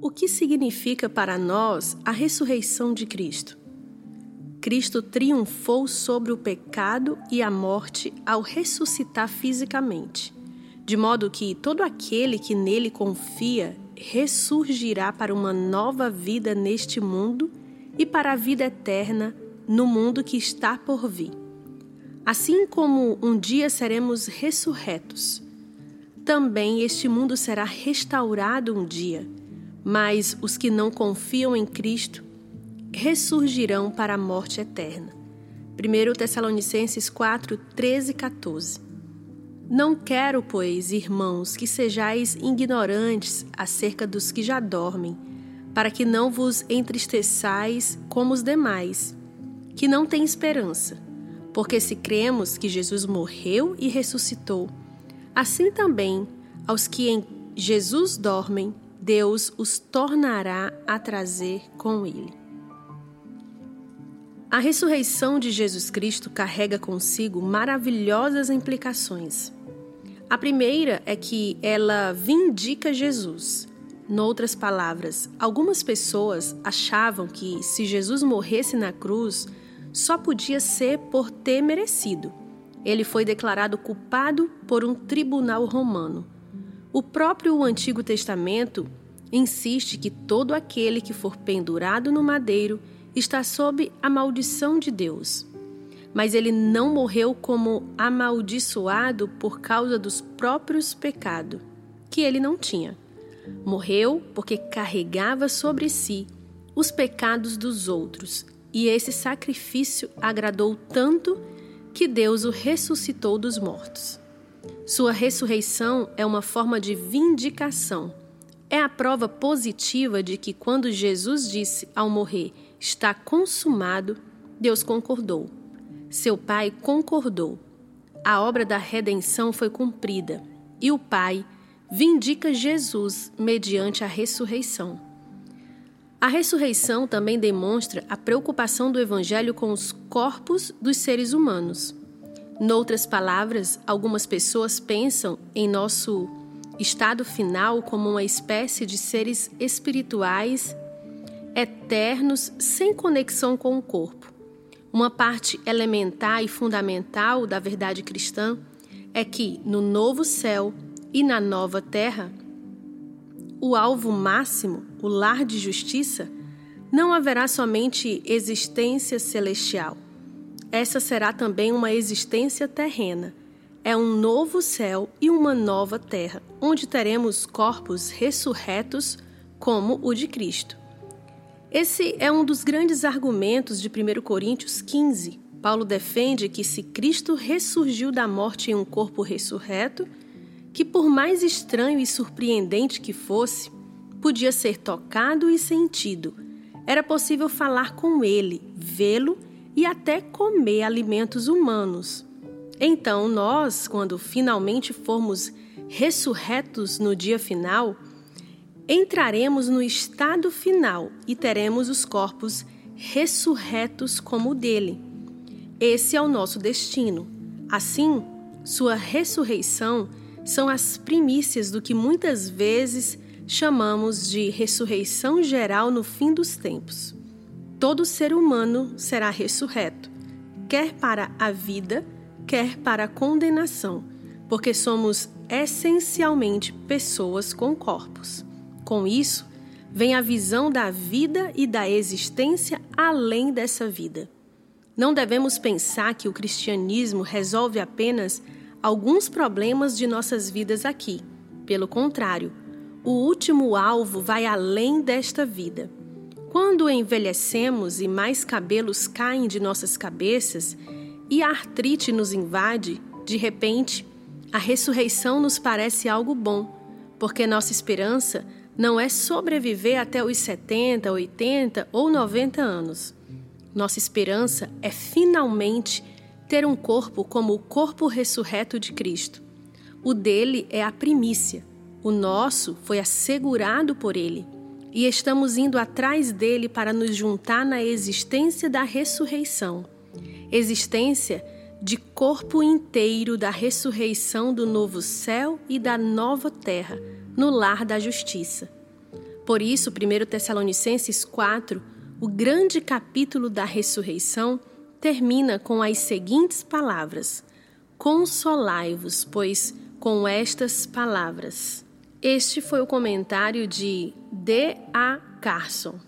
O que significa para nós a ressurreição de Cristo? Cristo triunfou sobre o pecado e a morte ao ressuscitar fisicamente, de modo que todo aquele que nele confia ressurgirá para uma nova vida neste mundo e para a vida eterna no mundo que está por vir. Assim como um dia seremos ressurretos, também este mundo será restaurado um dia, mas os que não confiam em Cristo ressurgirão para a morte eterna. 1 Tessalonicenses 4, 13 e 14. Não quero, pois, irmãos, que sejais ignorantes acerca dos que já dormem, para que não vos entristeçais como os demais, que não têm esperança. Porque se cremos que Jesus morreu e ressuscitou, assim também aos que em Jesus dormem, Deus os tornará a trazer com ele. A ressurreição de Jesus Cristo carrega consigo maravilhosas implicações. A primeira é que ela vindica Jesus. Noutras palavras, algumas pessoas achavam que se Jesus morresse na cruz, só podia ser por ter merecido. Ele foi declarado culpado por um tribunal romano. O próprio Antigo Testamento insiste que todo aquele que for pendurado no madeiro está sob a maldição de Deus. Mas ele não morreu como amaldiçoado por causa dos próprios pecados, que ele não tinha. Morreu porque carregava sobre si os pecados dos outros, e esse sacrifício agradou tanto que Deus o ressuscitou dos mortos. Sua ressurreição é uma forma de vindicação. É a prova positiva de que, quando Jesus disse ao morrer, está consumado, Deus concordou. Seu Pai concordou. A obra da redenção foi cumprida e o Pai vindica Jesus mediante a ressurreição. A ressurreição também demonstra a preocupação do Evangelho com os corpos dos seres humanos. Noutras palavras, algumas pessoas pensam em nosso estado final como uma espécie de seres espirituais eternos sem conexão com o corpo. Uma parte elementar e fundamental da verdade cristã é que no novo céu e na nova terra, o alvo máximo, o lar de justiça, não haverá somente existência celestial. Essa será também uma existência terrena. É um novo céu e uma nova terra, onde teremos corpos ressurretos como o de Cristo. Esse é um dos grandes argumentos de 1 Coríntios 15. Paulo defende que se Cristo ressurgiu da morte em um corpo ressurreto, que por mais estranho e surpreendente que fosse, podia ser tocado e sentido. Era possível falar com ele, vê-lo e até comer alimentos humanos. Então, nós, quando finalmente formos ressurretos no dia final, entraremos no estado final e teremos os corpos ressurretos como o dele. Esse é o nosso destino. Assim, sua ressurreição são as primícias do que muitas vezes chamamos de ressurreição geral no fim dos tempos. Todo ser humano será ressurreto, quer para a vida, quer para a condenação, porque somos essencialmente pessoas com corpos. Com isso, vem a visão da vida e da existência além dessa vida. Não devemos pensar que o cristianismo resolve apenas alguns problemas de nossas vidas aqui. Pelo contrário, o último alvo vai além desta vida. Quando envelhecemos e mais cabelos caem de nossas cabeças e a artrite nos invade, de repente, a ressurreição nos parece algo bom, porque nossa esperança não é sobreviver até os 70, 80 ou 90 anos. Nossa esperança é finalmente ter um corpo como o corpo ressurreto de Cristo. O dele é a primícia, o nosso foi assegurado por ele. E estamos indo atrás dele para nos juntar na existência da ressurreição existência de corpo inteiro da ressurreição do novo céu e da nova terra no lar da justiça. Por isso, 1 Tessalonicenses 4, o grande capítulo da ressurreição, termina com as seguintes palavras: Consolai-vos, pois, com estas palavras. Este foi o comentário de D. A. Carson.